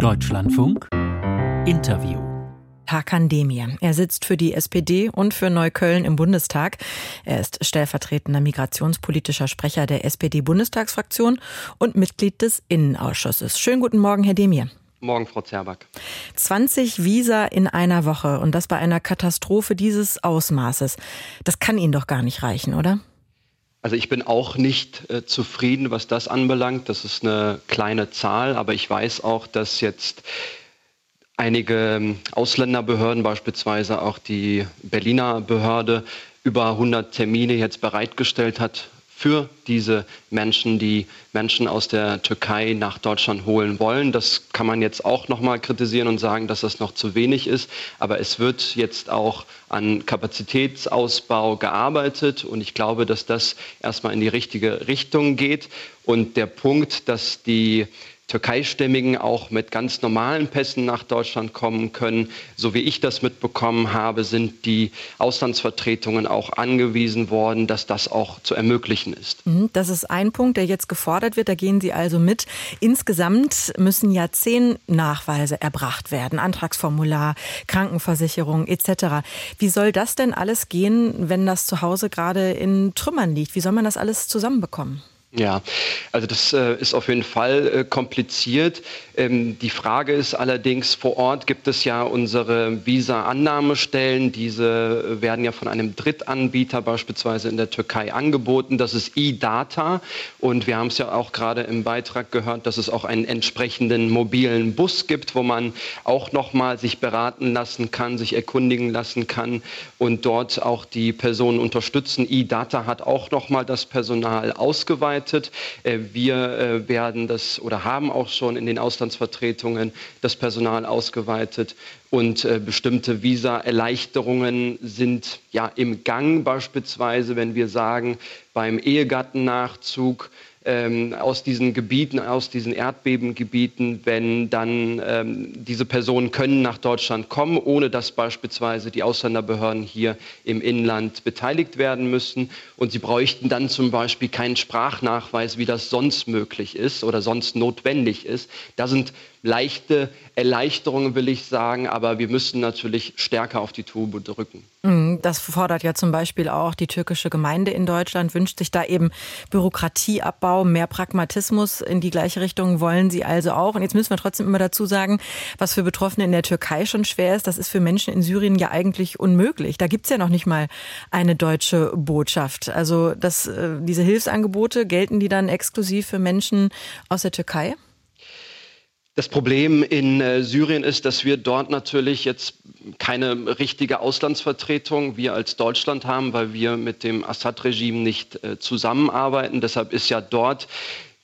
Deutschlandfunk Interview Hakan Demir. Er sitzt für die SPD und für Neukölln im Bundestag. Er ist stellvertretender migrationspolitischer Sprecher der SPD-Bundestagsfraktion und Mitglied des Innenausschusses. Schönen guten Morgen, Herr Demir. Morgen, Frau Zerback. 20 Visa in einer Woche und das bei einer Katastrophe dieses Ausmaßes. Das kann Ihnen doch gar nicht reichen, oder? Also ich bin auch nicht äh, zufrieden, was das anbelangt. Das ist eine kleine Zahl, aber ich weiß auch, dass jetzt einige ähm, Ausländerbehörden, beispielsweise auch die Berliner Behörde, über 100 Termine jetzt bereitgestellt hat für diese Menschen, die Menschen aus der Türkei nach Deutschland holen wollen. Das kann man jetzt auch noch mal kritisieren und sagen, dass das noch zu wenig ist. Aber es wird jetzt auch an Kapazitätsausbau gearbeitet und ich glaube, dass das erstmal in die richtige Richtung geht. Und der Punkt, dass die Türkeistämmigen auch mit ganz normalen Pässen nach Deutschland kommen können. So wie ich das mitbekommen habe, sind die Auslandsvertretungen auch angewiesen worden, dass das auch zu ermöglichen ist. Mhm, das ist ein Punkt, der jetzt gefordert wird. Da gehen Sie also mit. Insgesamt müssen ja zehn Nachweise erbracht werden. Antragsformular, Krankenversicherung etc. Wie soll das denn alles gehen, wenn das zu Hause gerade in Trümmern liegt? Wie soll man das alles zusammenbekommen? Ja, also das äh, ist auf jeden Fall äh, kompliziert. Ähm, die Frage ist allerdings, vor Ort gibt es ja unsere Visa-Annahmestellen. Diese äh, werden ja von einem Drittanbieter beispielsweise in der Türkei angeboten. Das ist e-Data. Und wir haben es ja auch gerade im Beitrag gehört, dass es auch einen entsprechenden mobilen Bus gibt, wo man auch nochmal sich beraten lassen kann, sich erkundigen lassen kann und dort auch die Personen unterstützen. E-Data hat auch nochmal das Personal ausgeweitet vorbereitet. Äh, wir äh, werden das oder haben auch schon in den Auslandsvertretungen das Personal ausgeweitet und äh, bestimmte Visa-Erleichterungen sind ja im Gang beispielsweise, wenn wir sagen, beim Ehegattennachzug ähm, aus diesen Gebieten, aus diesen Erdbebengebieten, wenn dann ähm, diese Personen können nach Deutschland kommen, ohne dass beispielsweise die Ausländerbehörden hier im Inland beteiligt werden müssen. Und sie bräuchten dann zum Beispiel keinen Sprachnachweis, wie das sonst möglich ist oder sonst notwendig ist. Da sind leichte Erleichterungen, will ich sagen, aber wir müssen natürlich stärker auf die Tube drücken. Mhm, das fordert ja zum Beispiel auch die türkische Gemeinde in Deutschland, wünscht sich da eben Bürokratieabbau, mehr Pragmatismus in die gleiche Richtung wollen sie also auch. Und jetzt müssen wir trotzdem immer dazu sagen, was für Betroffene in der Türkei schon schwer ist, das ist für Menschen in Syrien ja eigentlich unmöglich. Da gibt es ja noch nicht mal eine deutsche Botschaft. Also das, äh, diese Hilfsangebote, gelten die dann exklusiv für Menschen aus der Türkei? Das Problem in äh, Syrien ist, dass wir dort natürlich jetzt keine richtige Auslandsvertretung, wir als Deutschland haben, weil wir mit dem Assad-Regime nicht äh, zusammenarbeiten. Deshalb ist ja dort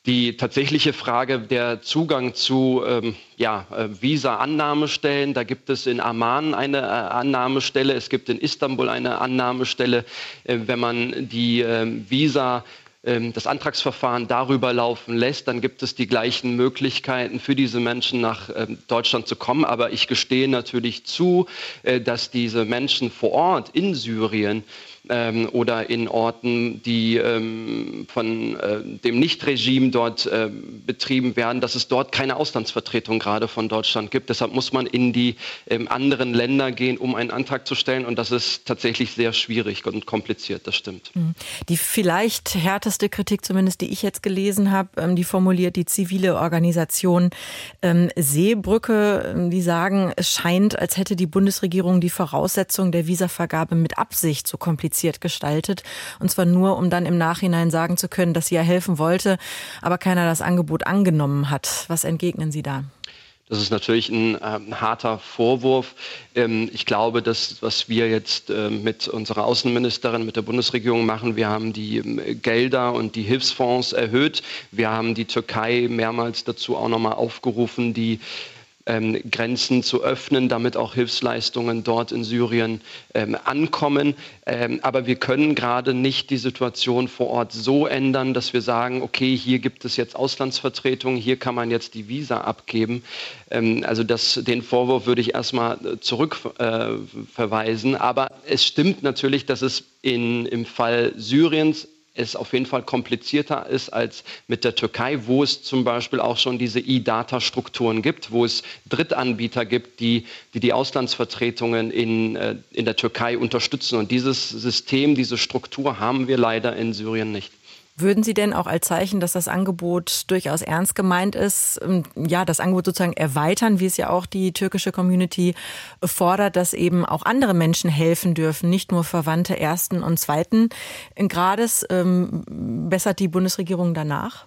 die tatsächliche Frage der Zugang zu ähm, ja, äh, Visa-Annahmestellen. Da gibt es in Amman eine Annahmestelle, es gibt in Istanbul eine Annahmestelle. Äh, wenn man die äh, Visa das Antragsverfahren darüber laufen lässt, dann gibt es die gleichen Möglichkeiten für diese Menschen nach ähm, Deutschland zu kommen. Aber ich gestehe natürlich zu, äh, dass diese Menschen vor Ort in Syrien ähm, oder in Orten, die ähm, von äh, dem Nicht-Regime dort äh, betrieben werden, dass es dort keine Auslandsvertretung gerade von Deutschland gibt. Deshalb muss man in die ähm, anderen Länder gehen, um einen Antrag zu stellen. Und das ist tatsächlich sehr schwierig und kompliziert, das stimmt. Mhm. Die vielleicht härteste Kritik, zumindest die ich jetzt gelesen habe, ähm, die formuliert die zivile Organisation ähm, Seebrücke. Ähm, die sagen, es scheint, als hätte die Bundesregierung die Voraussetzungen der Visavergabe mit Absicht zu kompliziert kompliziert gestaltet. Und zwar nur, um dann im Nachhinein sagen zu können, dass sie ja helfen wollte, aber keiner das Angebot angenommen hat. Was entgegnen Sie da? Das ist natürlich ein, ein harter Vorwurf. Ähm, ich glaube, dass was wir jetzt äh, mit unserer Außenministerin, mit der Bundesregierung machen, wir haben die ähm, Gelder und die Hilfsfonds erhöht. Wir haben die Türkei mehrmals dazu auch nochmal aufgerufen, die ähm, Grenzen zu öffnen, damit auch Hilfsleistungen dort in Syrien ähm, ankommen. Ähm, aber wir können gerade nicht die Situation vor Ort so ändern, dass wir sagen, okay, hier gibt es jetzt Auslandsvertretungen, hier kann man jetzt die Visa abgeben. Ähm, also das, den Vorwurf würde ich erstmal äh, zurückverweisen. Äh, aber es stimmt natürlich, dass es in, im Fall Syriens es auf jeden Fall komplizierter ist als mit der Türkei, wo es zum Beispiel auch schon diese E-Data-Strukturen gibt, wo es Drittanbieter gibt, die die, die Auslandsvertretungen in, äh, in der Türkei unterstützen. Und dieses System, diese Struktur haben wir leider in Syrien nicht. Würden Sie denn auch als Zeichen, dass das Angebot durchaus ernst gemeint ist, ähm, ja, das Angebot sozusagen erweitern, wie es ja auch die türkische Community fordert, dass eben auch andere Menschen helfen dürfen, nicht nur Verwandte ersten und zweiten Grades? Ähm, bessert die Bundesregierung danach?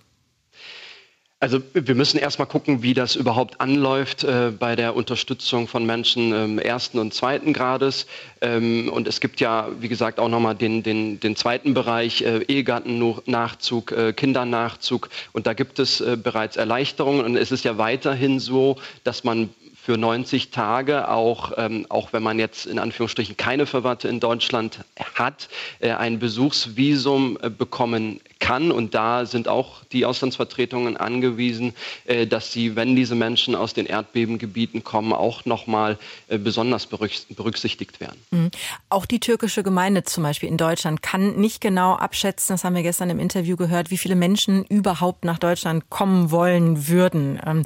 Also wir müssen erstmal gucken, wie das überhaupt anläuft äh, bei der Unterstützung von Menschen ähm, ersten und zweiten Grades. Ähm, und es gibt ja, wie gesagt, auch nochmal den, den, den zweiten Bereich, äh, Ehegattennachzug, äh, Kindernachzug. Und da gibt es äh, bereits Erleichterungen. Und es ist ja weiterhin so, dass man für 90 Tage, auch, ähm, auch wenn man jetzt in Anführungsstrichen keine Verwandte in Deutschland hat, äh, ein Besuchsvisum äh, bekommen kann. Und da sind auch die Auslandsvertretungen angewiesen, äh, dass sie, wenn diese Menschen aus den Erdbebengebieten kommen, auch nochmal äh, besonders berücksichtigt werden. Mhm. Auch die türkische Gemeinde zum Beispiel in Deutschland kann nicht genau abschätzen, das haben wir gestern im Interview gehört, wie viele Menschen überhaupt nach Deutschland kommen wollen würden. Ähm,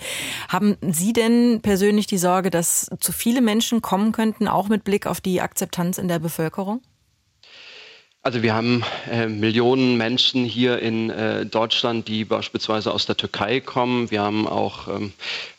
haben Sie denn persönlich die Sorge, dass zu viele Menschen kommen könnten, auch mit Blick auf die Akzeptanz in der Bevölkerung? Also wir haben äh, Millionen Menschen hier in äh, Deutschland, die beispielsweise aus der Türkei kommen. Wir haben auch ähm,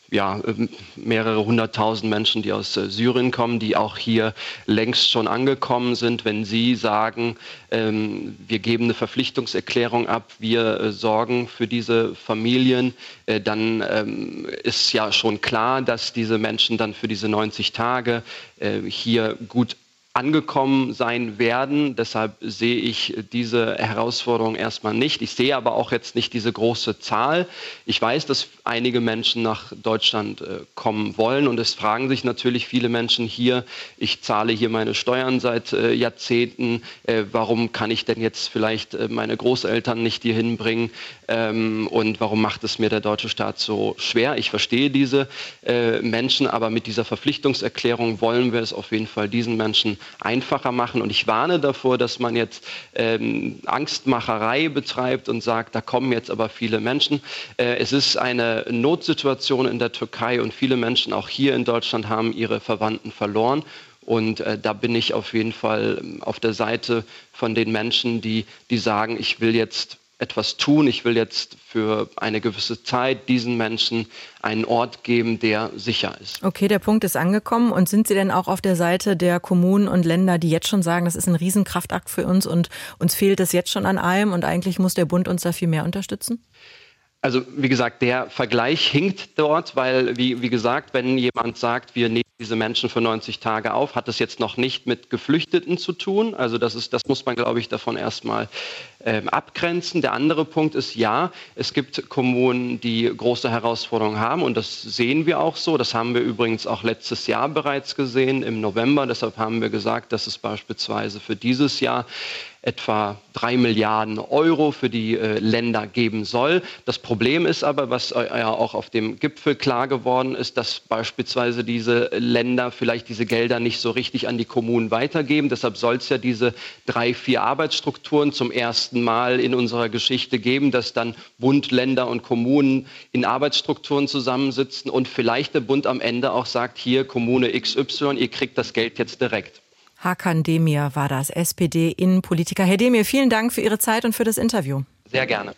ja, ähm, mehrere hunderttausend Menschen, die aus äh, Syrien kommen, die auch hier längst schon angekommen sind. Wenn Sie sagen, ähm, wir geben eine Verpflichtungserklärung ab, wir äh, sorgen für diese Familien, äh, dann ähm, ist ja schon klar, dass diese Menschen dann für diese 90 Tage äh, hier gut angekommen sein werden. Deshalb sehe ich diese Herausforderung erstmal nicht. Ich sehe aber auch jetzt nicht diese große Zahl. Ich weiß, dass einige Menschen nach Deutschland äh, kommen wollen und es fragen sich natürlich viele Menschen hier, ich zahle hier meine Steuern seit äh, Jahrzehnten, äh, warum kann ich denn jetzt vielleicht meine Großeltern nicht hier hinbringen ähm, und warum macht es mir der deutsche Staat so schwer? Ich verstehe diese Menschen, aber mit dieser Verpflichtungserklärung wollen wir es auf jeden Fall diesen Menschen einfacher machen. Und ich warne davor, dass man jetzt ähm, Angstmacherei betreibt und sagt, da kommen jetzt aber viele Menschen. Äh, es ist eine Notsituation in der Türkei und viele Menschen auch hier in Deutschland haben ihre Verwandten verloren. Und äh, da bin ich auf jeden Fall ähm, auf der Seite von den Menschen, die, die sagen, ich will jetzt etwas tun. Ich will jetzt für eine gewisse Zeit diesen Menschen einen Ort geben, der sicher ist. Okay, der Punkt ist angekommen. Und sind Sie denn auch auf der Seite der Kommunen und Länder, die jetzt schon sagen, das ist ein Riesenkraftakt für uns und uns fehlt es jetzt schon an allem und eigentlich muss der Bund uns da viel mehr unterstützen? Also wie gesagt, der Vergleich hinkt dort, weil wie, wie gesagt, wenn jemand sagt, wir nehmen diese Menschen für 90 Tage auf, hat das jetzt noch nicht mit Geflüchteten zu tun. Also das ist, das muss man, glaube ich, davon erstmal ähm, abgrenzen. Der andere Punkt ist ja, es gibt Kommunen, die große Herausforderungen haben und das sehen wir auch so. Das haben wir übrigens auch letztes Jahr bereits gesehen im November. Deshalb haben wir gesagt, dass es beispielsweise für dieses Jahr etwa drei Milliarden Euro für die äh, Länder geben soll. Das Problem ist aber, was äh, ja auch auf dem Gipfel klar geworden ist, dass beispielsweise diese Länder vielleicht diese Gelder nicht so richtig an die Kommunen weitergeben. Deshalb soll es ja diese drei, vier Arbeitsstrukturen zum ersten Mal in unserer Geschichte geben, dass dann Bund, Länder und Kommunen in Arbeitsstrukturen zusammensitzen und vielleicht der Bund am Ende auch sagt, hier Kommune XY, ihr kriegt das Geld jetzt direkt. Hakan Demir war das, SPD-Innenpolitiker. Herr Demir, vielen Dank für Ihre Zeit und für das Interview. Sehr gerne.